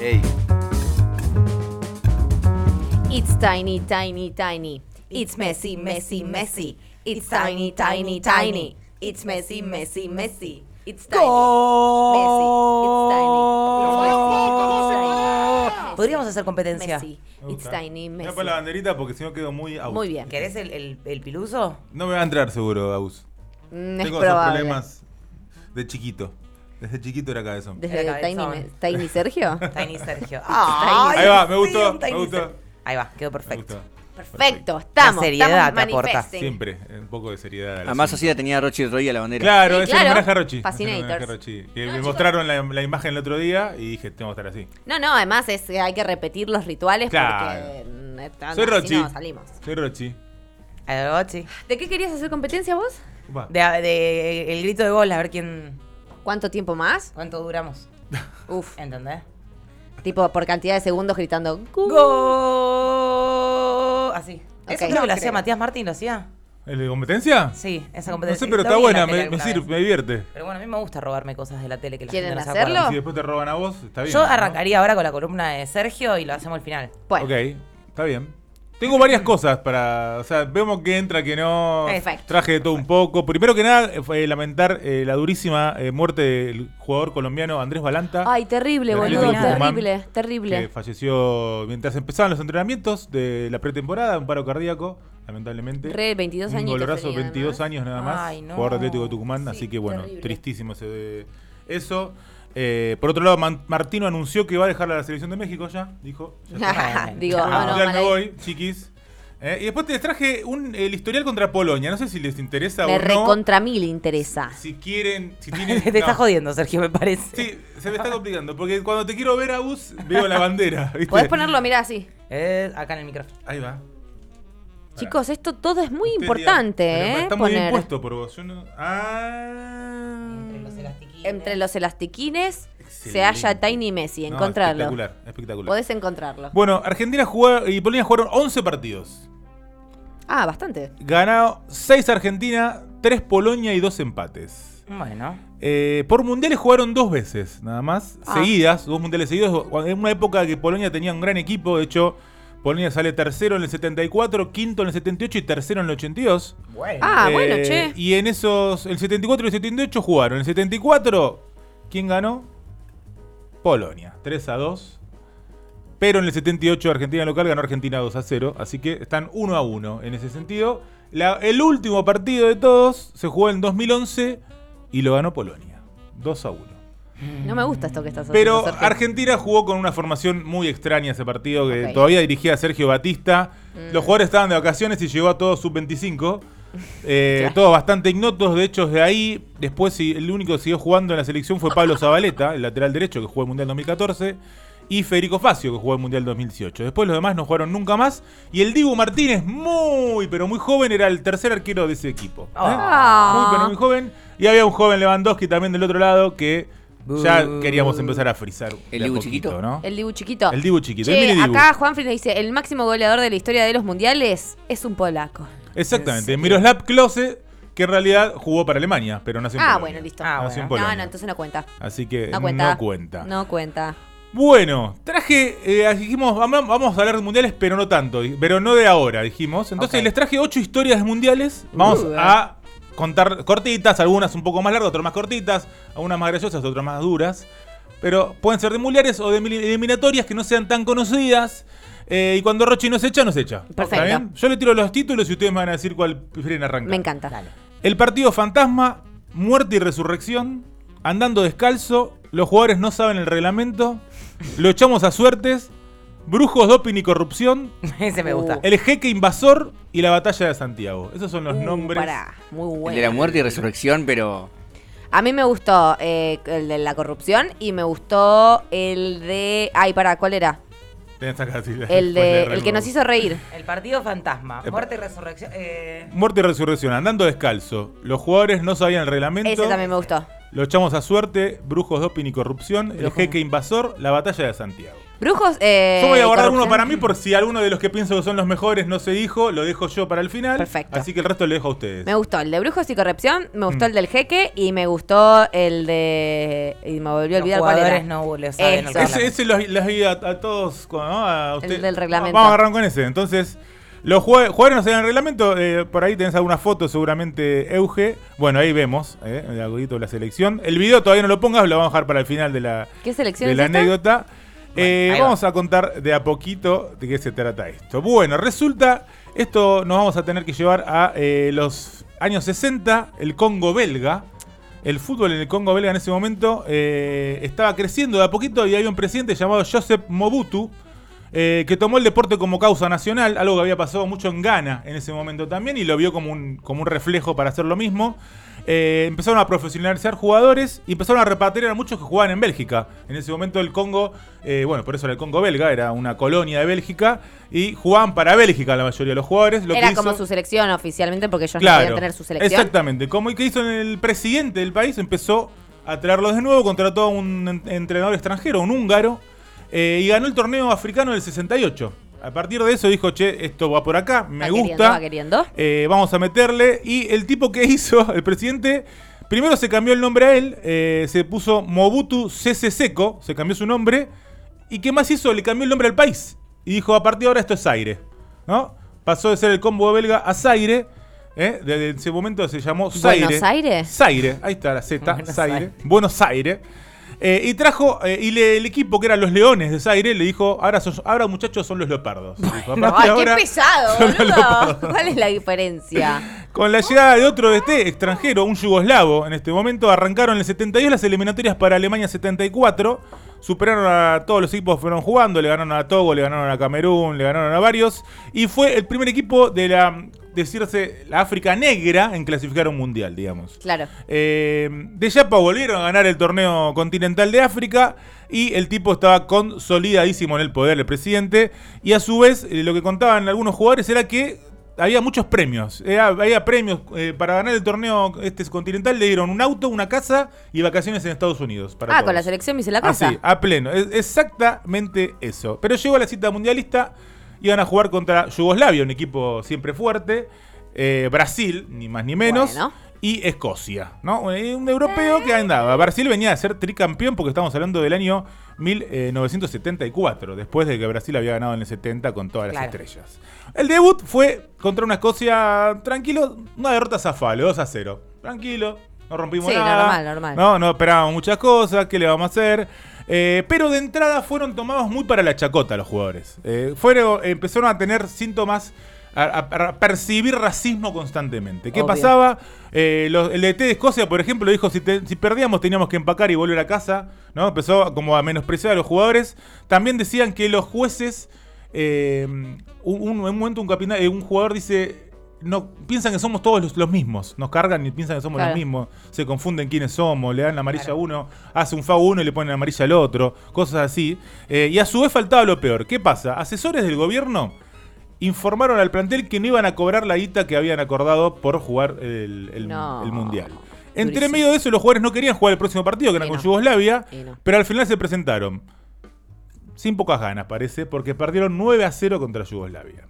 Ey. It's tiny, tiny, tiny. It's messy, messy, messy. It's tiny, tiny, tiny. It's messy, messy, messy. It's tiny. Messy. It's tiny. Podríamos hacer competencia. Messy. It's tiny, Voy a messy. poner la banderita porque si no quedo muy out. Muy bien. ¿Querés el, el, el piluso? No me va a entrar seguro, Agus. Mm, Es Tengo esos probable. problemas de chiquito. Desde chiquito era cabezón. Desde Era Tiny, cabezón. Me- Tiny Sergio. Tiny Sergio. Ay, Ahí va, me gustó, un Tiny me gustó. Ahí va, quedó Me perfecto. Perfecto, estamos. La seriedad estamos te aporta. manifesting. Siempre, un poco de seriedad. al Además asunto. así la tenía Rochi Roy a la bandera. Claro, Sí, es claro. el homenaje a Rochi. Fascinators. Es el homenaje a Rochi. Que No, me chicos. mostraron la, la imagen el otro día y dije, tengo que estar así. No, no, además es que hay que repetir los rituales Claro. porque mm, está- Soy así Rochi. no salimos. Soy Rochi. Algo, sí. ¿De qué querías hacer competencia vos? Upa. De, de- el grito de gol, a ver quién. ¿Cuánto tiempo más? ¿Cuánto duramos? Uf, ¿Entendés? tipo por cantidad de segundos gritando. Así. Ok. Eso creo No que lo hacía. Matías Martín, ¿lo hacía? ¿El de competencia? Sí, esa No competencia. sé, pero está buena, me, sirve, me divierte. Pero bueno, a mí me gusta robarme cosas de la tele que la ¿Quieren gente no hacerlo? Si después te roban a vos, está bien. Yo ¿no? arrancaría ahora con la columna de Sergio y lo hacemos al final. Bueno, Ok, está bien. Tengo varias cosas para. O sea, vemos que entra, que no. Perfecto. Traje de todo un poco. Primero que nada, eh, fue lamentar eh, la durísima eh, muerte del jugador colombiano Andrés Balanta. ay, terrible, boludo, Tucumán, terrible, Que terrible. falleció mientras empezaban los entrenamientos de la pretemporada, un paro cardíaco, lamentablemente. Re, 22 un añitos golorazo, tenía, 22 ¿no? años nada más. Ay, no. Jugador de Atlético de Tucumán, Sí, así que bueno, terrible. tristísimo ese, eso. Eh, por otro lado, Man- Martino anunció que va a dejar la selección de México ya, dijo. Ya. Digo, ah, no, me voy, chiquis. Eh, y después te traje un, el historial contra Polonia. No sé si les interesa Me o no. recontra mí le interesa. Si quieren, si tienen. Te no. está jodiendo, Sergio, me parece. Sí, se me está complicando. Porque cuando te quiero ver a Bus, veo la bandera. ¿viste? Podés ponerlo, mirá, así. Eh, acá en el micrófono. Ahí va. Chicos, esto todo es muy Usted importante, diga, ¿eh? Está muy bien Poner puesto por vos. Yo no... Ah. Entre los elastiquines. entre los elastiquines se halla Tiny Messi, No, encontrarlo. espectacular, espectacular. Podés encontrarlo. Bueno, Argentina jugó y Polonia jugaron 11 partidos. Ah, bastante. Ganado 6 Argentina, 3 Polonia y 2 empates. Bueno. Eh, por mundiales jugaron dos veces, nada más, Ah. seguidas, dos mundiales seguidos. En una época que Polonia tenía un gran equipo, de hecho, Polonia sale tercero en el 74, quinto en el 78 y tercero en el 82. Bueno. Ah, bueno, Eh, che. Y en esos, el 74 y el 78 jugaron. El 74, ¿quién ganó? Polonia, 3 a 2. Pero en el 78 Argentina local ganó Argentina 2 a 0. Así que están 1 a 1 en ese sentido. La- el último partido de todos se jugó en 2011 y lo ganó Polonia. 2 a 1. No me gusta esto que estás Pero haciendo. Sergio. Argentina jugó con una formación muy extraña ese partido que todavía dirigía a Sergio Batista. Mm. Los jugadores estaban de vacaciones y llegó a todos sub-25. Eh, Claro. Todos bastante ignotos. De hecho, de ahí, después el único que siguió jugando en la selección fue Pablo Zabaleta, el lateral derecho que jugó el Mundial 2014. Y Federico Facio, que jugó el Mundial 2018. Después los demás no jugaron nunca más. Y el Dibu Martínez, muy, pero muy joven, era el tercer arquero de ese equipo. ¿eh? Ah. Muy, pero muy joven. Y había un joven Lewandowski también del otro lado que ya queríamos empezar a frizar. ¿El Dibu chiquito? ¿no? El Dibu chiquito. El Dibu chiquito, Che, acá Juanfri nos dice, el máximo goleador de la historia de los mundiales es un polaco. Exactamente. ¿En serio? Miroslav Klose, que en realidad jugó para Alemania, pero nació en Ah, Polonia. bueno, listo. Ah, Nació en bueno. no, Polonia. no, entonces no cuenta. Así que No cuenta. no cuenta. No cuenta. Bueno, traje, eh, dijimos, vamos vamos a hablar de mundiales, pero no tanto, pero no de ahora, dijimos. Entonces les traje ocho historias de mundiales. Vamos Uh, a contar cortitas, algunas un poco más largas, otras más cortitas, algunas más graciosas, otras más duras. Pero pueden ser de mundiales o de eliminatorias que no sean tan conocidas. Eh, y cuando Rochi nos echa, nos echa. ¿Está Perfecto. bien? Yo le tiro los títulos y ustedes me van a decir cuál prefieren arrancar. Me encanta. Dale. El partido fantasma, muerte y resurrección, andando descalzo, los jugadores no saben el reglamento, lo echamos a suertes, brujos, doping y corrupción, Ese me gusta. el jeque invasor y la batalla de Santiago. Esos son los Uh, nombres. pará, muy El bueno. de la muerte y resurrección, pero. A mí me gustó eh, el de la corrupción y me gustó el de... Ay, pará, ¿cuál era? Tenés acá, sí, El de el que nos hizo reír. El partido fantasma. Epa. Muerte y resurrección. Eh, Muerte y resurrección, andando descalzo. Los jugadores no sabían el reglamento. Ese también me gustó. Lo echamos a suerte, brujos, doping y corrupción, el jeque invasor, la batalla de Santiago. Brujos, eh, Yo voy a guardar uno para mí por si alguno de los que pienso que son los mejores no se dijo, lo dejo yo para el final. Perfecto. Así que el resto lo dejo a ustedes. Me gustó el de Brujos y Corrupción, me gustó Mm. el del Jeque y me gustó el de... Y me volvió a Los olvidar cuál jugadores era. no le saben el Eso. reglamento. Ese, ese los, los vi a, a todos, ¿no? a usted- del reglamento. Vamos a agarrar con ese. Entonces, los jugadores no saben el reglamento. eh, por ahí tenés alguna foto, seguramente Euge. Bueno, ahí vemos eh, el algodito de la selección. El video todavía no lo pongas, lo vamos a dejar para el final de la, ¿Qué selección de es la esta? Eh, va. vamos a contar de a poquito de qué se trata esto. Bueno, resulta, esto nos vamos a tener que llevar a eh, los años 60, el Congo belga. El fútbol en el Congo belga en ese momento eh, estaba creciendo de a poquito y había un presidente llamado Joseph Mobutu eh, que tomó el deporte como causa nacional, algo que había pasado mucho en Ghana en ese momento también y lo vio como un, como un reflejo para hacer lo mismo. Eh, empezaron a profesionalizar jugadores y empezaron a repatriar a muchos que jugaban en Bélgica. En ese momento el Congo, eh, bueno, por eso era el Congo belga, era una colonia de Bélgica y jugaban para Bélgica la mayoría de los jugadores. Lo Era que como hizo- su selección oficialmente porque ellos no Claro, podían tener su selección. Exactamente. Como que hizo el presidente del país, empezó a traerlos de nuevo, contrató a un en- entrenador extranjero, un húngaro, eh, y ganó el torneo africano del 68. A partir de eso dijo, che, esto va por acá, me Va queriendo, gusta. va queriendo. eh, vamos a meterle. Y el tipo que hizo, el presidente, primero se cambió el nombre a él, eh, se puso Mobutu Sese Seko, se cambió su nombre. ¿Y qué más hizo? Le cambió el nombre al país. Y dijo, a partir de ahora esto es Zaire. ¿No? Pasó de ser el combo belga a Zaire. ¿eh? Desde ese momento se llamó Zaire. ¿Buenos Aires? Zaire, ahí está la Z, Buenos Zaire. Aires. Buenos Aires. Eh, y trajo, eh, y le- el equipo que eran los Leones de Zaire le dijo, ahora, sos- ahora muchachos son los Leopardos. Dijo, "A No, partir de ay, qué pesado, son los boludo. Leopardos". ¿Cuál es la diferencia? Con la llegada de otro DT extranjero, un yugoslavo, en este momento arrancaron en el 72 las eliminatorias para Alemania 74. Superaron a todos los equipos que fueron jugando, le ganaron a Togo, le ganaron a Camerún, le ganaron a varios. Y fue el primer equipo de la, decirse, la África negra en clasificar a un mundial, digamos. Claro. Eh, de Yapa volvieron a ganar el torneo continental de África y el tipo estaba consolidadísimo en el poder, el presidente. Y a su vez, eh, lo que contaban algunos jugadores era que había muchos premios. Eh, había premios eh, para ganar el torneo este continental. Le dieron un auto, una casa y vacaciones en Estados Unidos. Para Ah, todos. con la selección me hice la casa. Así, a pleno. Es exactamente eso. Pero llegó la cita mundialista. Iban a jugar contra Yugoslavia, un equipo siempre fuerte. eh, Brasil, ni más ni menos. Bueno. Y Escocia, ¿no? Eh, Un europeo que andaba. Brasil venía a ser tricampeón porque estamos hablando del año 1974, después de que Brasil había ganado en el 70 con todas las estrellas. El debut fue contra una Escocia tranquilo, una derrota zafable, 2 a 0. Tranquilo, no rompimos Sí, nada. normal, normal. No, no esperábamos muchas cosas, ¿qué le vamos a hacer? Eh, pero de entrada fueron tomados muy para la chacota los jugadores. Eh, fueron, empezaron a tener síntomas, a, a- a percibir racismo constantemente. ¿Qué Obvio. pasaba? Eh, los- el DT de Escocia, por ejemplo, dijo si, te- si perdíamos teníamos que empacar y volver a casa. ¿no? Empezó como a menospreciar a los jugadores. También decían que los jueces, un, un- en un momento un, capitán, un jugador dice... No, piensan que somos todos los, los mismos. Nos cargan y piensan que somos Claro. los mismos. Se confunden quiénes somos. Le dan la amarilla Claro. a uno, hace un FAU uno y le ponen la amarilla al otro. Cosas así. Eh, y a su vez faltaba lo peor. ¿Qué pasa? Asesores del gobierno informaron al plantel que no iban a cobrar la guita que habían acordado por jugar el, el- No. el mundial. Entre Durísimo. medio de eso, los jugadores no querían jugar el próximo partido, que era con. Yugoslavia, no. pero al final se presentaron. Sin pocas ganas, parece, porque perdieron 9 a 0 contra Yugoslavia.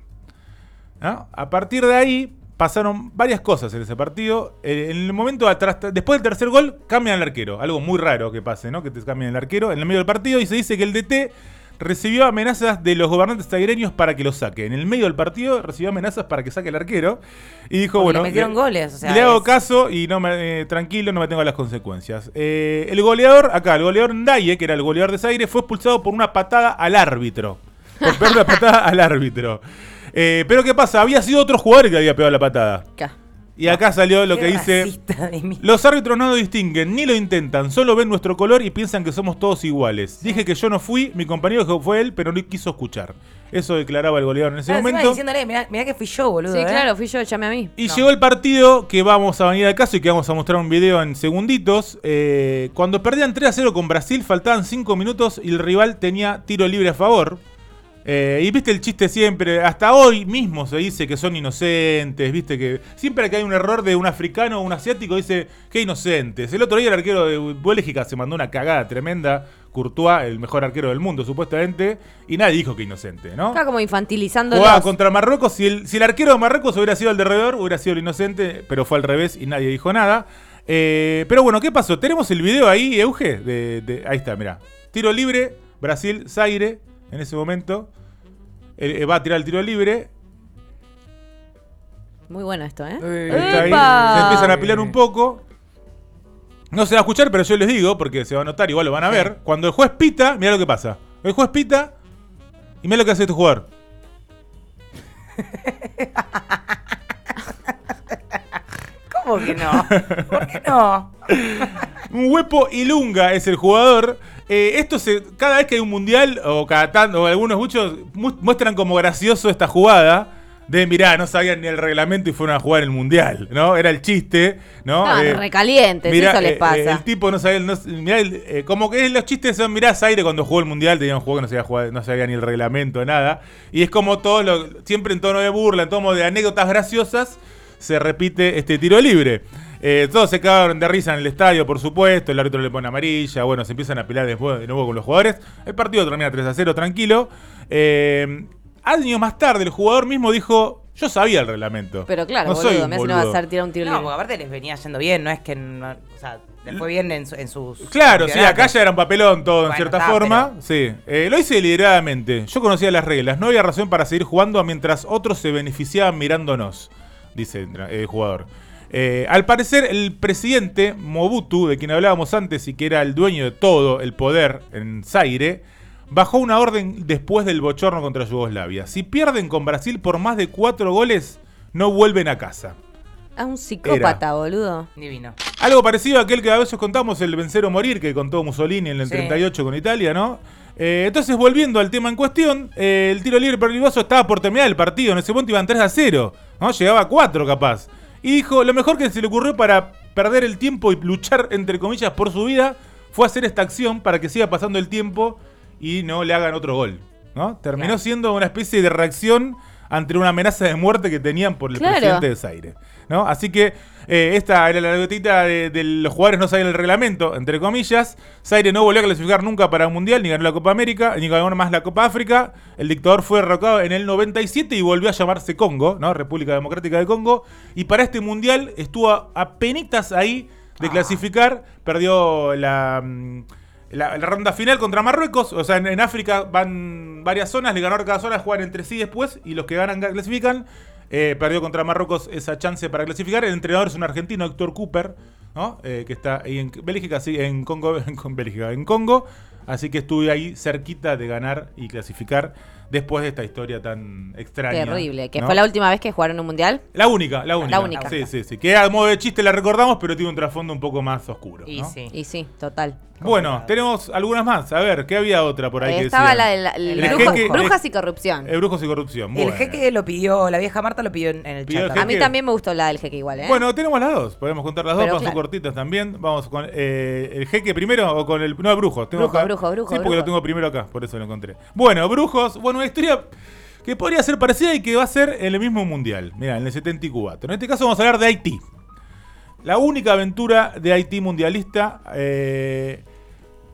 ¿No? A partir de ahí pasaron varias cosas en ese partido. Eh, en el momento atrás, después del tercer gol, cambian al arquero. Algo muy raro que pase, ¿no? Que te cambien el arquero en el medio del partido y se dice que el DT recibió amenazas de los gobernantes taireños para que lo saque. En el medio del partido recibió amenazas para que saque el arquero y dijo, Porque bueno, le metieron goles, o sea, le hago caso y no me, eh, tranquilo, no me tengo a las consecuencias. Eh, el goleador, acá, el goleador Ndaye, que era el goleador de Zaire, fue expulsado por una patada al árbitro. Por la patada al árbitro. Eh, pero ¿qué pasa? Había sido otro jugador que había pegado la patada. Y acá salió lo Qué que dice... racista de mí. Los árbitros no lo distinguen, ni lo intentan, solo ven nuestro color y piensan que somos todos iguales. Dije que yo no fui, mi compañero fue él, pero no quiso escuchar. Eso declaraba el goleador en ese Claro, encima momento. diciéndole, mirá, mirá que fui yo, boludo. Sí, ¿eh? claro, fui yo, llame a mí. Y No. llegó el partido que vamos a venir al caso y que vamos a mostrar un video en segunditos. Eh, cuando perdían 3 a 0 con Brasil, faltaban 5 minutos y el rival tenía tiro libre a favor. Eh, y viste el chiste siempre, hasta hoy mismo se dice que son inocentes, viste que siempre que hay un error de un africano o un asiático dice que inocentes. El otro día el arquero de Bélgica se mandó una cagada tremenda Courtois, el mejor arquero del mundo, supuestamente, y nadie dijo que inocente, ¿no? Está como infantilizando Jugaba contra Marruecos. Si el, si el arquero de Marruecos hubiera sido el de alrededor, hubiera sido el inocente, pero fue al revés y nadie dijo nada. Eh, pero bueno, ¿qué pasó? Tenemos el video ahí, Euge. De, de- ahí está, mira. Tiro libre, Brasil, Zaire, en ese momento. Eh, eh, va a tirar el tiro libre. Muy bueno esto, ¿eh? Está ahí, se empiezan a pelear un poco. No se va a escuchar, pero yo les digo, porque se va a notar, igual lo van a ver. Cuando el juez pita, mira lo que pasa. El juez pita y mira lo que hace este jugador. ¿Cómo que no? ¿Por qué no? Un huepo Ilunga es el jugador. Eh, esto se, cada vez que hay un mundial, o cada tanto, o algunos muchos mu- muestran como gracioso esta jugada. De mirá, no sabían ni el reglamento y fueron a jugar el mundial, ¿no? Era el chiste, ¿no? Estaban Eh, recalientes, mirá, eso les eh, pasa. eh, el tipo no sabía, no- mirá, el- eh, como que los chistes son, mirá, Zaire cuando jugó el mundial tenía un juego que no sabía, jugar, no sabía ni el reglamento, nada. Y es como todo, lo, siempre en tono de burla, en tono de anécdotas graciosas, se repite este tiro libre. Eh, todos se cagaron de risa en el estadio, por supuesto. El árbitro le pone amarilla. Bueno, se empiezan a pelear después de nuevo con los jugadores. El partido termina 3 a 0, tranquilo. Eh, años más tarde, el jugador mismo dijo: Yo sabía el reglamento. Pero claro, no soy boludo, un me hace no va a boludo". hacer tirar un tiro No, libre. porque aparte les venía yendo bien, no es que. no- o sea, les fue bien en, su- en sus. Claro, sí, acá ya era un papelón todo en cierta está, forma. Sí, Eh, lo hice deliberadamente. Yo conocía las reglas. No había razón para seguir jugando mientras otros se beneficiaban mirándonos, dice el jugador. Eh, al parecer, el presidente Mobutu, de quien hablábamos antes y que era el dueño de todo el poder en Zaire, bajó una orden después del bochorno contra Yugoslavia. Si pierden con Brasil por más de cuatro goles, no vuelven a casa. Ah, un psicópata, boludo. Divino. Algo parecido a aquel que a veces contamos, el vencer o morir, que contó Mussolini en el Sí. 38 con Italia, ¿no? Eh, entonces, volviendo al tema en cuestión, eh, el tiro libre peligroso estaba por terminar el partido. En ese momento iban 3 a 0, ¿no? Llegaba a 4 capaz. Y dijo, lo mejor que se le ocurrió para perder el tiempo y luchar, entre comillas, por su vida, fue hacer esta acción para que siga pasando el tiempo y no le hagan otro gol, ¿no? Terminó Claro. siendo una especie de reacción ante una amenaza de muerte que tenían por el Claro. presidente de Zaire. ¿no? Así que eh, esta era la anécdotita de, de los jugadores no sabían el reglamento, entre comillas. Zaire no volvió a clasificar nunca para un mundial, ni ganó la Copa América, ni ganó más la Copa África. El dictador fue derrocado en el 97 y volvió a llamarse Congo, ¿no? República Democrática de Congo. Y para este mundial estuvo a, a penitas ahí de clasificar. Perdió la. mm, La, la ronda final contra Marruecos, o sea, en, en África van varias zonas, le ganó cada zona, juegan entre sí después y los que ganan clasifican. Eh, perdió contra Marruecos esa chance para clasificar. El entrenador es un argentino, Héctor Cooper, ¿no? Eh, que está ahí en Bélgica, sí, en Congo, en Bélgica, en Congo. Así que estuve ahí cerquita de ganar y clasificar después de esta historia tan extraña. Terrible. Que ¿no? fue la última vez que jugaron un mundial. La única, la única. única. Sí, sí, sí. Que a modo de chiste la recordamos, pero tiene un trasfondo un poco más oscuro. Y ¿no? sí. Y sí, total. Bueno, tenemos algunas más. A ver, ¿qué había otra por ahí Eh, que estaba la de la, el El brujo- jeque- brujas y corrupción. Eh, brujos y corrupción. El bueno. jeque lo pidió, la vieja Marta lo pidió en, el Pidió chat. el también. A mí también me gustó la del jeque igual, ¿eh? Bueno, tenemos las dos. Podemos contar las dos, Pero vamos claro. cortitas también. Vamos con eh, el jeque primero o con el. No, el brujo. Tengo Brujo, acá- brujo, brujo, Sí, porque brujo. lo tengo primero acá, por eso lo encontré. Bueno, brujos. Bueno, una historia que podría ser parecida y que va a ser en el mismo mundial. Mira, en el 74. En este caso vamos a hablar de Haití. La única aventura de Haití mundialista. Eh,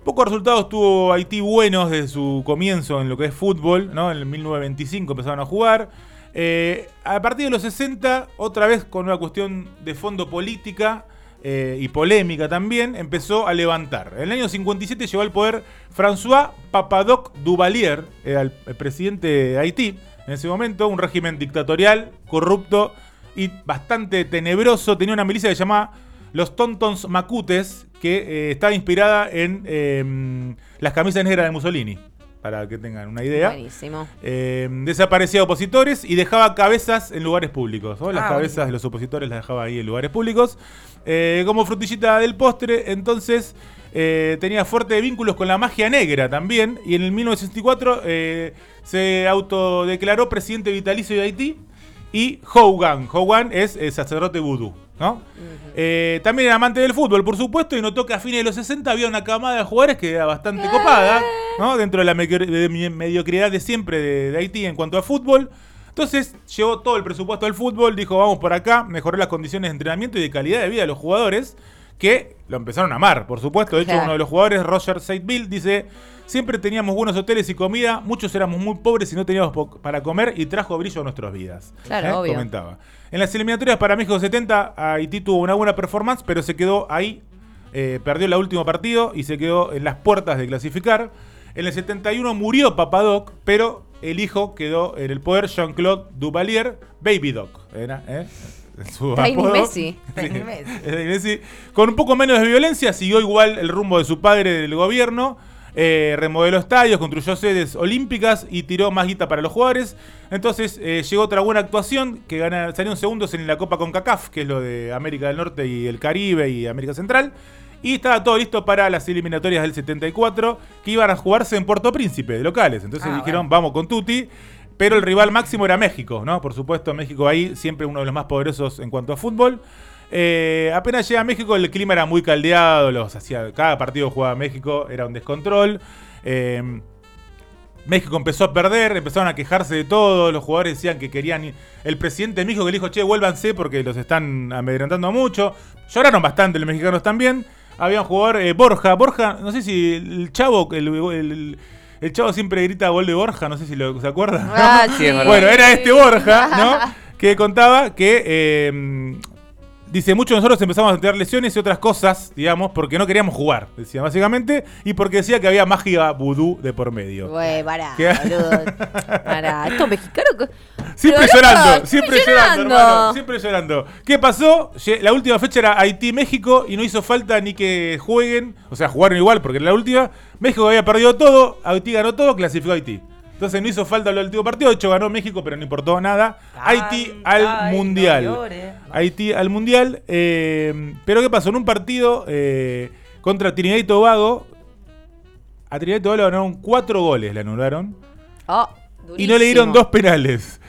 pocos resultados tuvo Haití buenos desde su comienzo en lo que es fútbol, ¿no? En el 1925 empezaron a jugar. Eh, a partir de los 60, otra vez con una cuestión de fondo política eh, y polémica también, empezó a levantar. En el año 57 llegó al poder François Papadoc Duvalier, el, presidente de Haití en ese momento, un régimen dictatorial, corrupto y bastante tenebroso. Tenía una milicia que se llamaba los Tontons Macutes, que eh, estaba inspirada en eh, las camisas negras de Mussolini, para que tengan una idea. Buenísimo. Eh, desaparecía opositores y dejaba cabezas en lugares públicos. ¿no? Las Ah, cabezas de los opositores las dejaba ahí en lugares públicos. Eh, como frutillita del postre, entonces eh, tenía fuertes vínculos con la magia negra también. Y en el 1964 eh, se autodeclaró presidente vitalicio de Haití. Y Hogan. Hogan es el sacerdote vudú. ¿no? Eh, también era amante del fútbol, por supuesto, y notó que a fines de los 60 había una camada de jugadores que era bastante copada, ¿no? Dentro de la de mediocridad de siempre de, de Haití en cuanto a fútbol. Entonces llevó todo el presupuesto al fútbol, dijo vamos por acá, mejoró las condiciones de entrenamiento y de calidad de vida de los jugadores, que lo empezaron a amar, por supuesto. De hecho, Claro. uno de los jugadores, Roger Seitville, dice: Siempre teníamos buenos hoteles y comida, muchos éramos muy pobres y no teníamos para comer y trajo brillo a nuestras vidas. Claro, obvio. Comentaba. En las eliminatorias para México 70, Haití tuvo una buena performance, pero se quedó ahí. eh, perdió el último partido y se quedó en las puertas de clasificar. En el 71 murió Papadoc, pero el hijo quedó en el poder, Jean-Claude Duvalier, Baby Doc. Era, ¿eh? Su. Messi. Messi. Con un poco menos de violencia, siguió igual el rumbo de su padre del gobierno. Eh, remodeló estadios, construyó sedes olímpicas y tiró más guita para los jugadores. Entonces eh, llegó otra buena actuación que gana, salieron segundos en la Copa CONCACAF, que es lo de América del Norte y el Caribe y América Central. Y estaba todo listo para las eliminatorias del 74, que iban a jugarse en Puerto Príncipe, de locales. Entonces Ah, dijeron, bueno. vamos con Tuti. Pero el rival máximo era México, ¿no? Por supuesto, México ahí, siempre uno de los más poderosos en cuanto a fútbol. Eh, apenas llega a México, el clima era muy caldeado, los hacía, cada partido jugaba México era un descontrol. Eh, México empezó a perder, empezaron a quejarse de todo, los jugadores decían que querían ir. El presidente de México que le dijo, che, vuélvanse porque los están amedrentando mucho. Lloraron bastante los mexicanos también. Había un jugador, eh, Borja, Borja, no sé si el chavo, el, el- el chavo siempre grita gol de Borja, no sé si lo, se acuerdan. ¿no? Ah, Sí. Bueno, era este Borja, ¿no? Que contaba que eh, dice, muchos de nosotros empezamos a tener lesiones y otras cosas, digamos, porque no queríamos jugar, decía básicamente, y porque decía que había magia vudú de por medio. Güey, pará, ¿Qué? boludo. Pará, esto mexicano. co- Siempre Pero, loco, llorando, siempre llorando, hermano, siempre llorando. ¿Qué pasó? La última fecha era Haití-México y no hizo falta ni que jueguen, o sea, jugaron igual porque en la última México había perdido todo, Haití ganó todo, clasificó a Haití. Entonces no hizo falta el último partido, de hecho ganó México, pero no importó nada. Haití al no Mundial. Haití al Mundial. eh, pero ¿qué pasó? En un partido eh, contra Trinidad y Tobago, a Trinidad y Tobago le ganaron cuatro goles, le anularon Oh, y no le dieron dos penales.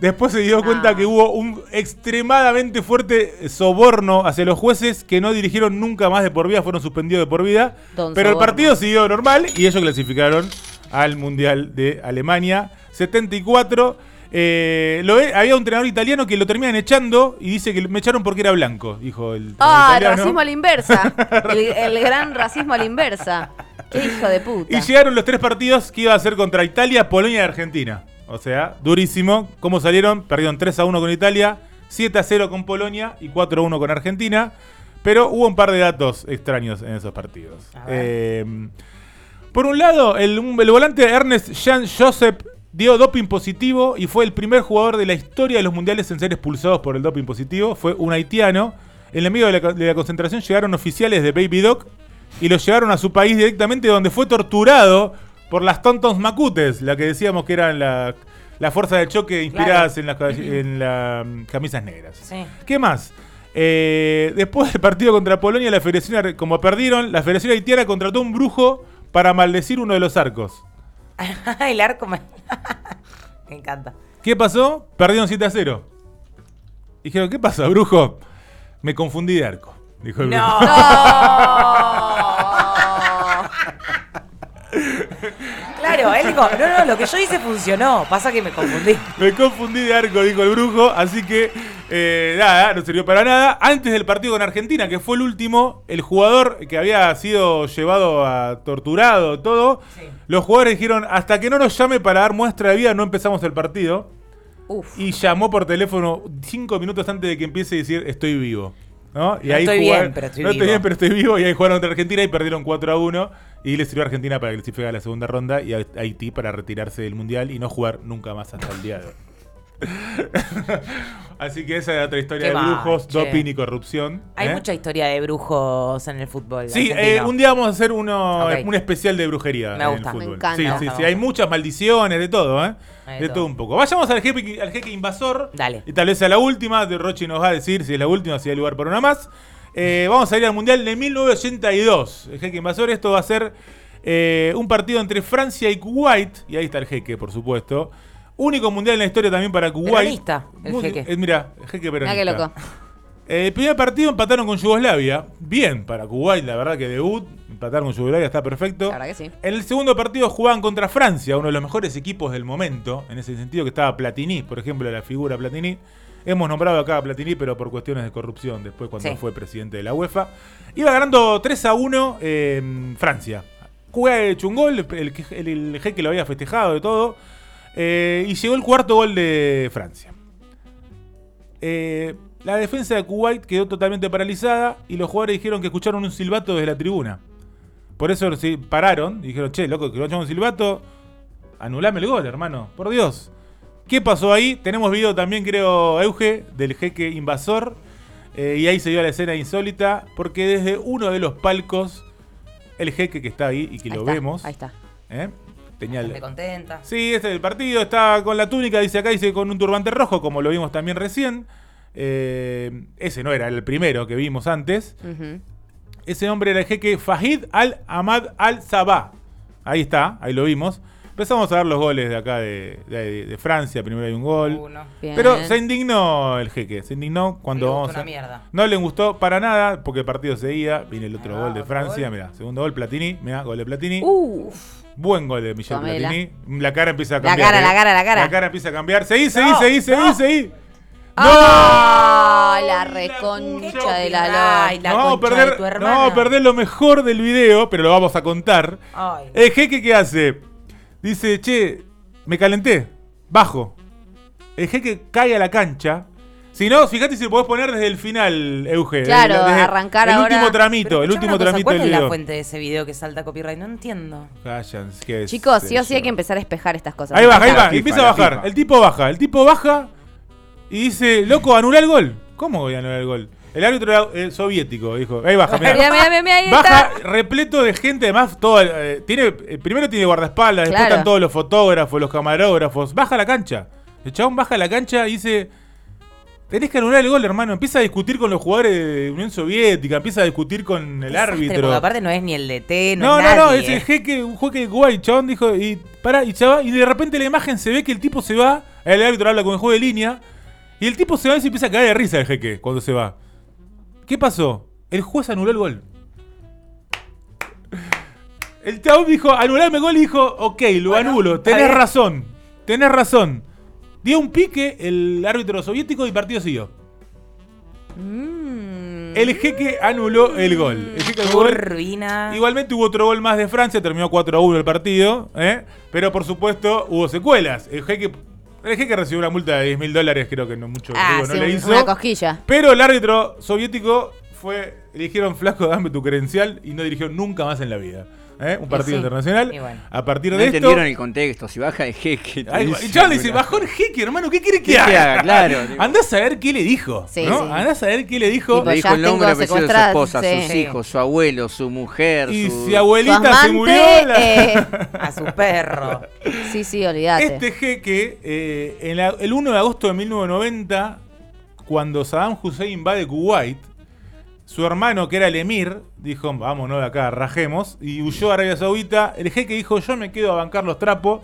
Después se dio cuenta Ah. que hubo un extremadamente fuerte soborno hacia los jueces que no dirigieron nunca más de por vida, fueron suspendidos de por vida. Don pero el partido siguió normal y ellos clasificaron al Mundial de Alemania 74. Eh, lo había un entrenador italiano que lo terminan echando y dice que me echaron porque era blanco, dijo el Ah, italiano. racismo a la inversa. El, el gran racismo a la inversa. Qué hijo de puta. Y llegaron los tres partidos que iba a ser contra Italia, Polonia y Argentina. O sea, durísimo. ¿Cómo salieron? Perdieron 3 a 1 con Italia, 7 a 0 con Polonia y 4 a 1 con Argentina. Pero hubo un par de datos extraños en esos partidos. Eh, por un lado, el, el volante Ernest Jean Joseph dio doping positivo y fue el primer jugador de la historia de los mundiales en ser expulsados por el doping positivo. Fue un haitiano. En el medio de la, de la concentración llegaron oficiales de Baby Doc y lo llevaron a su país directamente donde fue torturado por las Tontons Macutes, la que decíamos que eran la, la fuerza de choque inspiradas en las en las mm, camisas negras. Sí. ¿Qué más? Eh, después del partido contra Polonia, la federación, como perdieron, la Federación Haitiana contrató un brujo para maldecir uno de los arcos. el arco me... me encanta. ¿Qué pasó? Perdieron 7 a 0. Dijeron, ¿qué pasa, brujo? Me confundí de arco. Dijo el brujo. No. No, no, lo que yo hice funcionó. Pasa que me confundí. Me confundí de arco, dijo el brujo. Así que, eh, nada, no sirvió para nada. Antes del partido con Argentina, que fue el último, el jugador que había sido llevado a torturado, todo, Sí. los jugadores dijeron: hasta que no nos llame para dar muestra de vida, no empezamos el partido. Uf. Y llamó por teléfono cinco minutos antes de que empiece a decir: Estoy vivo. ¿No? Y No estoy jugaron- bien, pero estoy no estoy vivo. bien, pero estoy vivo. Y ahí jugaron contra Argentina y perdieron 4 a 1. Y le sirvió a Argentina para clasificar a la segunda ronda y a Haití para retirarse del mundial y no jugar nunca más hasta el día de hoy. Así que esa es otra historia Qué de brujos, che. doping y corrupción. Hay ¿eh? mucha historia de brujos en el fútbol. Sí, eh, un día vamos a hacer uno, un especial de brujería Me en gusta. el Me fútbol. encanta. Sí, Me sí, gusta, sí, me hay muchas maldiciones, de todo, ¿eh? Hay De todo todo. un poco. Vayamos al jeque, al jeque invasor. Dale. Y tal vez sea la última. De Rochi nos va a decir si es la última, si hay lugar para una más. Eh, vamos a ir al Mundial de 1982. El jeque invasor, esto va a ser eh, un partido entre Francia y Kuwait. Y ahí está el jeque, por supuesto. Único mundial en la historia también para Kuwait. Peronista, el Muy- jeque. eh, mira, el jeque peronista. Qué loco. Eh, El primer partido empataron con Yugoslavia. Bien para Kuwait, la verdad que debut. Empataron con Yugoslavia, está perfecto. La verdad que sí. En el segundo partido jugaban contra Francia, uno de los mejores equipos del momento, en ese sentido que estaba Platini, por ejemplo, la figura Platini. Hemos nombrado acá a Platini, pero por cuestiones de corrupción, después cuando Sí. fue presidente de la UEFA. Iba ganando 3 a 1 en Francia. Ha hecho un gol, el, que- el, el jeque lo había festejado de todo. eh, y llegó el cuarto gol de Francia. Eh, la defensa de Kuwait quedó totalmente paralizada y los jugadores dijeron que escucharon un silbato desde la tribuna. Por eso sí, pararon y dijeron, che, loco, que escuchamos un silbato, anulame el gol, hermano, por Dios. ¿Qué pasó ahí? Tenemos video también, creo, Euge, del jeque invasor. eh, y ahí se dio la escena insólita, porque desde uno de los palcos, el jeque que está ahí y que Ahí lo está, vemos, Ahí está. ¿eh? tenía el, contenta. Sí, este es el partido. Está con la túnica, dice acá, dice con un turbante rojo, como lo vimos también recién. Eh, ese no era el primero que vimos antes. Ese hombre era el jeque Fahid al-Ahmad al-Sabah. Ahí está, ahí lo vimos. Empezamos a ver los goles de acá de, de- de Francia. Primero hay un gol. Uno. Bien. Pero se indignó el jeque, se indignó cuando Le gustó vamos una a- mierda. No le gustó para nada porque el partido seguía. Viene el otro va, gol de Francia, mira, segundo gol Platini, mira, gol de Platini. Uh, Buen gol de Michel Tomela. Platini. La cara empieza a La cambiar. cara, ¿eh? la cara, la cara. La cara empieza a cambiar. Seguí, seguí, No, seguí, seguí, no. seguí. ¡Ah! La Ay, reconcha de la Ay, la Nos vamos, a perder, de tu nos hermana. vamos a perder lo mejor del video, pero lo vamos a contar. Ay. El jeque, ¿qué hace? Dice, che, me calenté. Bajo. El jeque cae a la cancha. Si no, fíjate si lo podés poner desde el final, Euge. Claro, El- desde arrancar El ahora. último tramito, Pero el último cosa, tramito ¿Cuál del es la fuente de ese video que salta copyright? No entiendo. Cállense, ¿qué es Chicos, sí o sí hay que empezar a espejar estas cosas. Ahí va, ahí La va, FIFA, empieza a la bajar. FIFA. El tipo baja, el tipo baja y dice, loco, anula el gol. ¿Cómo voy a anular el gol? El árbitro era eh, soviético, dijo. Ahí baja, mirá. Ahí Baja está. repleto de gente, además, todo, eh, tiene, eh, primero tiene guardaespaldas, después Claro. están todos los fotógrafos, los camarógrafos. Baja a la cancha. El chabón baja a la cancha y dice, tenés que anular el gol, hermano. Empieza a discutir con los jugadores de Unión Soviética, empieza a discutir con el Desastre, árbitro. Porque aparte no es ni el DT, No, no, es no, no, nadie, es el eh. jeque, un jeque de Kuwait, chabón dijo, y para, y chava, y de repente la imagen se ve que el tipo se va, el árbitro habla con el juego de línea, y el tipo se va y se empieza a caer de risa el jeque cuando se va. ¿Qué pasó? El juez anuló el gol. El chabón dijo, anulame el gol y dijo, ok, lo Bueno, anulo, tenés razón, tenés razón. Dio un pique el árbitro soviético y el partido siguió. Mm. El jeque anuló el gol. El jeque anuló el gol. Turbina. Igualmente hubo otro gol más de Francia, terminó 4 a 1 el partido, ¿eh? pero por supuesto hubo secuelas. El jeque, el jeque recibió una multa de 10 mil dólares, creo que no mucho Ah, no le hizo. una cosquilla. Pero el árbitro soviético fue, le dijeron flaco, dame tu credencial y no dirigió nunca más en la vida. ¿Eh? Un partido sí. internacional. Bueno. A partir No de esto... entendieron el contexto. Si baja el jeque. te Ay, dice y chaval le dice, bajó el jeque, hermano, ¿qué quiere que ¿Qué que haga? Claro. Andá a saber qué le dijo. Sí, ¿no? sí. Andá a saber qué le dijo. Le dijo el nombre, de su esposa, sí. sus hijos, su abuelo, su mujer. Y su... si abuelita se amante, murió... la- eh, A su perro. sí, sí, olvídate. Este jeque, eh, en la- el 1 de agosto de 1990, cuando Saddam Hussein invade Kuwait, su hermano, que era el emir, dijo, vámonos de acá, rajemos, y huyó a Arabia Saudita. El jeque dijo, yo me quedo a bancar los trapos,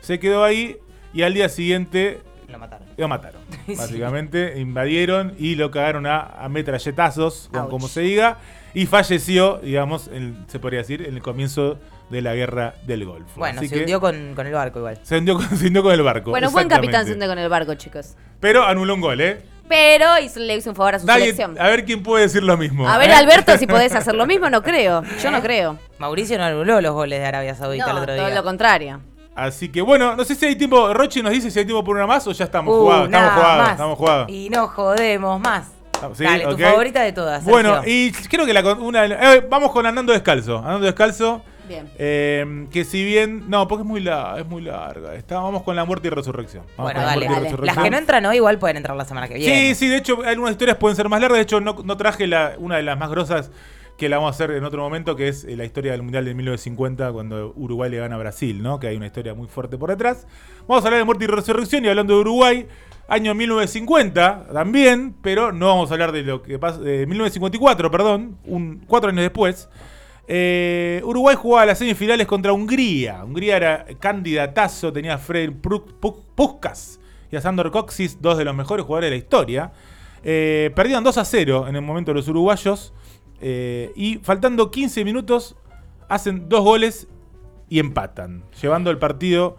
se quedó ahí, y al día siguiente Lo mataron. lo mataron. Sí. Básicamente, invadieron y lo cagaron a, a metralletazos, con- como se diga, y falleció, digamos, en- se podría decir, en el comienzo de la guerra del Golfo. Bueno, Así se que hundió con, con el barco igual. se hundió con, se hundió con el barco. bueno, buen capitán se hunde con el barco, chicos. Pero anuló un gol, ¿eh? Pero hizo- le hizo un favor a su Nadie- selección. a ver quién puede decir lo mismo. A ver, ¿eh? Alberto, si podés hacer lo mismo, no creo. Yo no creo. Mauricio no anuló los goles de Arabia Saudita el No, otro todo día. lo contrario. Así que bueno, no sé si hay tiempo. Rochi nos dice si hay tiempo por una más o ya estamos Uh, jugados. Estamos nada jugados, más. estamos jugados. Y no jodemos más. Sí, Dale, tu favorita de todas. Bueno, Sergio. y creo que la, con- una, de la- eh, vamos con Andando Descalzo. Andando Descalzo. Bien. eh, que si bien. No, porque es muy, la, es muy larga. Está, vamos con la muerte y resurrección. Vamos Bueno, la dale. Las que no entran hoy igual pueden entrar la semana que viene. Sí, sí, de hecho, algunas historias pueden ser más largas. De hecho, no, no traje la, una de las más grosas que la vamos a hacer en otro momento, que es eh, la historia del Mundial de 1950, cuando Uruguay le gana a Brasil, ¿no? Que hay una historia muy fuerte por detrás. Vamos a hablar de muerte y resurrección y hablando de Uruguay, año 1950 también, pero no vamos a hablar de lo que pasa. De 1954, perdón, un, cuatro años después. Eh, Uruguay jugaba las semifinales contra Hungría. Hungría era candidatazo, tenía a Fred Puskas y a Sandor Coxis, dos de los mejores jugadores de la historia. Eh, perdían 2 a 0 en el momento los uruguayos. eh, y faltando 15 minutos, hacen dos goles y empatan, llevando el partido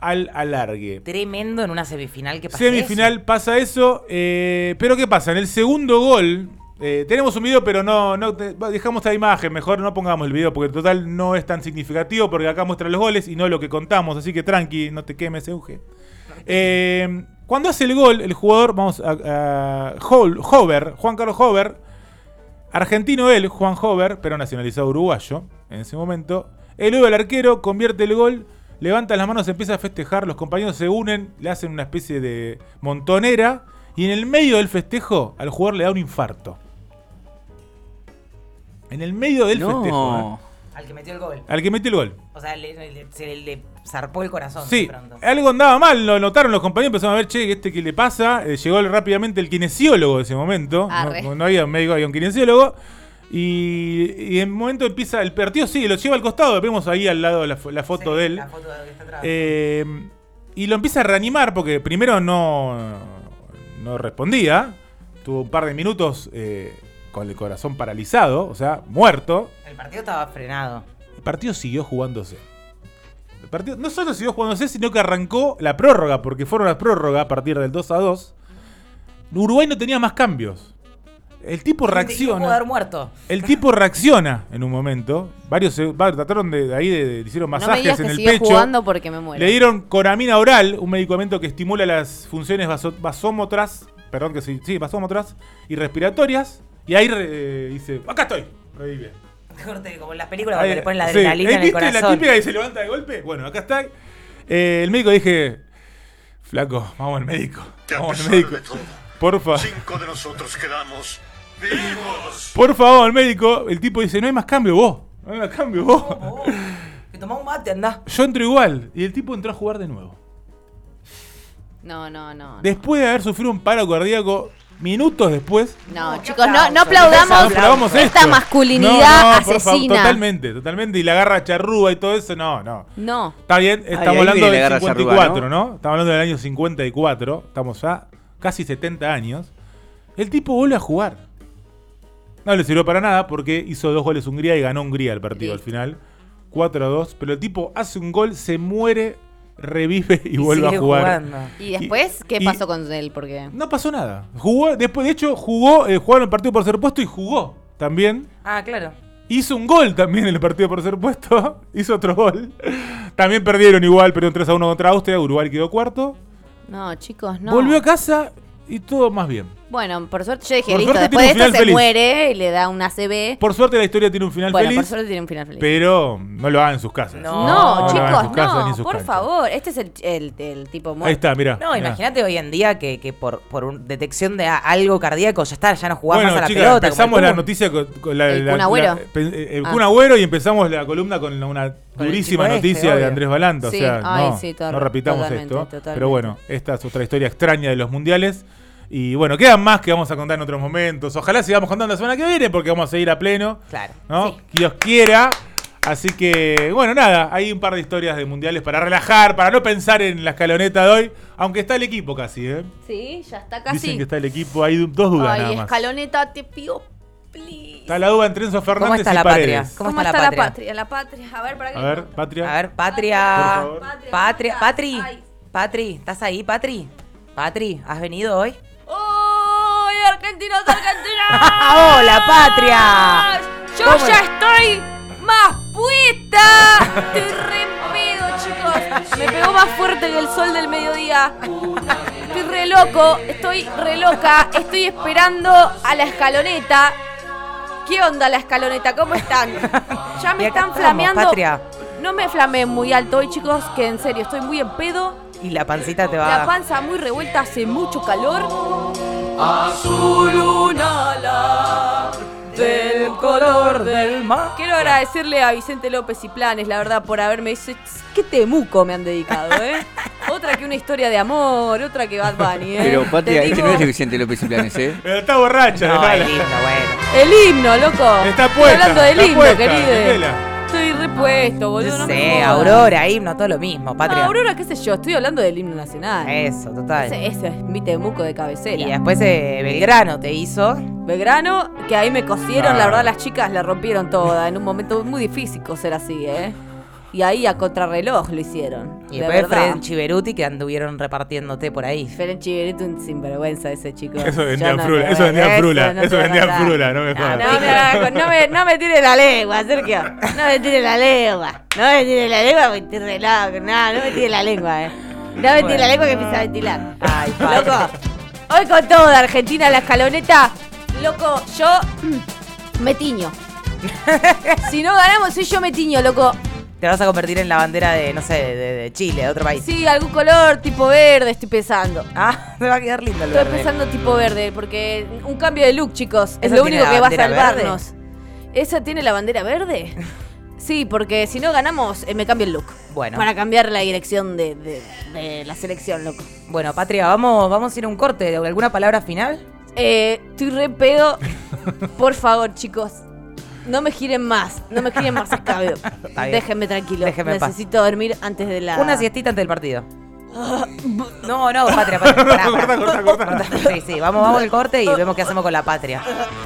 al alargue. Tremendo en una semifinal que pasa Semifinal pasa eso, eh, pero ¿qué pasa? En el segundo gol, eh, tenemos un video, pero no, dejamos esta imagen, mejor no pongamos el video, porque en total no es tan significativo, porque acá muestra los goles y no lo que contamos, así que tranqui, no te quemes, Euge. Eh, cuando hace el gol, el jugador, vamos a, a Hover, Juan Carlos Hover, argentino él, Juan Hover, pero nacionalizado uruguayo en ese momento. El el arquero, convierte el gol, levanta las manos, empieza a festejar, los compañeros se unen, le hacen una especie de montonera y en el medio del festejo al jugador le da un infarto. En el medio del festejo. ¿eh? Al que metió el gol. Al que metió el gol. O sea, le- le- se le, le zarpó el corazón Sí, de pronto. algo andaba mal, lo notaron los compañeros, empezaron a ver, che, ¿este qué le pasa? Eh, llegó rápidamente el kinesiólogo de ese momento. No, no había un médico, había un kinesiólogo. Y, y en un momento empieza el partido, sí, lo lleva al costado, vemos ahí al lado la, fo- la foto Sí, de él. La foto de que está atrás. Eh, y lo empieza a reanimar porque primero no, no respondía. Tuvo un par de minutos eh, con el corazón paralizado, o sea, muerto. el partido estaba frenado. El partido siguió jugándose. El partido no solo siguió jugándose, sino que arrancó la prórroga, porque fueron las prórrogas a partir del 2 a 2. Uruguay no tenía más cambios. El tipo reacciona. muerto. El tipo reacciona en un momento. Varios se, va- trataron de, de ahí, de, hicieron No me masajes digas en que el sigue pecho. jugando porque me muero. Le dieron coramina oral, un medicamento que estimula las funciones vaso- vasómotras, perdón que sí, sí, vasómotras y respiratorias. Y ahí re- eh, dice, acá estoy. Revive. Corte, Como en las películas Ahí- donde le ponen la sí. adrenalina ¿Eh, en el ¿Viste la corazón. típica que se levanta de golpe? Bueno, acá está. Eh, el médico dije, flaco, vamos al médico. Que a Vamos al pesar médico. de todo, Por favor. cinco de nosotros quedamos vivos. Por favor, al médico. El tipo dice, no hay más cambio vos. No hay más cambio vos. Oh, que tomá un mate, andá. Yo entro igual. Y el tipo entró a jugar de nuevo. No, no, no. no. Después de haber sufrido un paro cardíaco, minutos después, No, No, chicos, no, no aplaudamos esta esto. masculinidad No, no, asesina. totalmente, totalmente. Y la garra charrúa y todo eso, no, no. No. Está bien, estamos ahí hablando del la garra 54, charrúa, ¿no? Estamos hablando del año 54. Estamos ya casi 70 años. El tipo vuelve a jugar. No le sirvió para nada porque hizo dos goles Hungría y ganó Hungría el partido al final. 4 a 2. Pero el tipo hace un gol, se muere, revive y, vuelve sigue a jugar. jugando. ¿Y después qué y- pasó con él? Porque No pasó nada. Jugó, después, de hecho, jugó, eh, jugaron el partido por ser puesto y jugó también. Ah, claro. Hizo un gol también en el partido por ser puesto. Hizo otro gol. También perdieron igual, pero 3 a 1 contra Austria. Uruguay quedó cuarto. no, chicos, no. Volvió a casa y todo más bien. Bueno, por suerte yo dije, Por listo, suerte después de esto se feliz. muere y le da una CB. Por suerte la historia tiene un final bueno, por feliz, suerte tiene un final feliz. pero no lo hagan en sus casas. No. chicos, sus casas ni en no, sus por canchas. favor. Este es el, el, el tipo muerto. Ahí está, mira. No, imagínate hoy en día que, que por, por un- detección de algo cardíaco ya está, ya no Bueno, más a la chicas, pelota. empezamos la noticia con, con la, El la- Kun la- Agüero. pe- el Ah. Kun Agüero y empezamos la columna con una durísima este, noticia de. Andrés Balanta. O Sí, sea, ay, no, sí, no repitamos totalmente, esto. totalmente. Pero bueno, esta es otra historia extraña de los mundiales. Y bueno, quedan más que vamos a contar en otros momentos. Ojalá sigamos contando la semana que viene porque vamos a seguir a pleno. Claro. ¿no? Sí. Dios quiera. Así que, bueno, nada, hay un par de historias de mundiales para relajar, para no pensar en la escaloneta de hoy, aunque está el equipo casi, ¿eh? Sí, ya está casi. Dicen que está el equipo, hay dos dudas Ay, nada más. escaloneta, te pido, please. Está la duda entre Enzo Fernández ¿Cómo está y la Paredes. patria? ¿Cómo, ¿Cómo está, está la la patria? patria? La patria. A ver, para qué. A ver, Patria. A ver, Patria. Por favor. Patria, Patria. ¿cómo Patri. estás? Ay. Patri, ¿estás ahí, Patri? Patri, ¿has venido hoy? ¡Ay, Argentinos, Argentina! ¡Hola, patria! Yo ¿Cómo ya es? estoy más puesta. Estoy re pedo, chicos. Me pegó más fuerte que el sol del mediodía. Estoy re loco, estoy re loca. Estoy esperando a la escaloneta. ¿Qué onda la escaloneta? ¿Cómo están? Ya me están flameando. patria. No me flameen muy alto hoy, chicos, que en serio estoy muy en pedo. Y la pancita te va La panza muy revuelta, hace mucho calor. Azul una ala del color del mar. Quiero agradecerle a Vicente López y Planes, la verdad, por haberme hecho. Qué temuco me han dedicado, ¿eh? otra que una historia de amor, otra que Bad Bunny, ¿eh? Pero, Patria, Te este digo, no es de Vicente López y Planes, ¿eh? Pero está borracha, No, el himno, bueno. El himno, loco. Está Estoy puesta, hablando del está himno, puesta, querido. Estoy repuesto, boludo. No me sé, jodas. Aurora, himno, todo lo mismo, Patria. Aurora, qué sé yo, estoy hablando del himno nacional. Eso, total. Ese, ese es mi temuco de cabecera. Y después eh, Belgrano te hizo. Belgrano, que ahí me cosieron, Ah. la verdad las chicas la rompieron toda, en un momento muy difícil coser así, ¿eh? Y ahí a contrarreloj lo hicieron. Y de después verdad. Fred Chiveruti que anduvieron repartiéndote por ahí. Ferenchi Beretti, un sinvergüenza ese chico. Eso Yo vendían no frula, eso vendían frula, eso te voy a vendían contar. frula, no me jodas. No, no me, no me tires la lengua, Sergio. No me tires la lengua. No me tires la lengua porque estoy re loco. No, no me tires la lengua, eh. No me tires la lengua que empieza a ventilar. Ay, padre. Loco, hoy con todo de Argentina la escaloneta, loco, yo me tiño. si no ganamos, soy yo me tiño, loco. Te vas a convertir en la bandera de, no sé, de, de Chile, de otro país. Sí, algún color tipo verde estoy pensando. Ah, te va a quedar lindo el Estoy verde. pensando tipo verde, porque un cambio de look, chicos, es ¿Eso lo único que va a salvarnos. ¿Esa tiene la bandera verde? Sí, porque si no ganamos, eh, me cambio el look. Bueno. Para cambiar la dirección de, de- de la selección, loco. Bueno, Patria, vamos, vamos a ir a un corte. ¿Alguna palabra final? Eh, estoy re pedo. Por favor, chicos. No me giren más. No me giren más escabio. Está bien. Déjenme tranquilo. Déjenme en paz. Necesito dormir antes de la. Una siestita antes del partido. No, no, Patria, Patria. pará, pará. Corta, corta, corta. Sí, sí, vamos, vamos al corte y vemos qué hacemos con la Patria.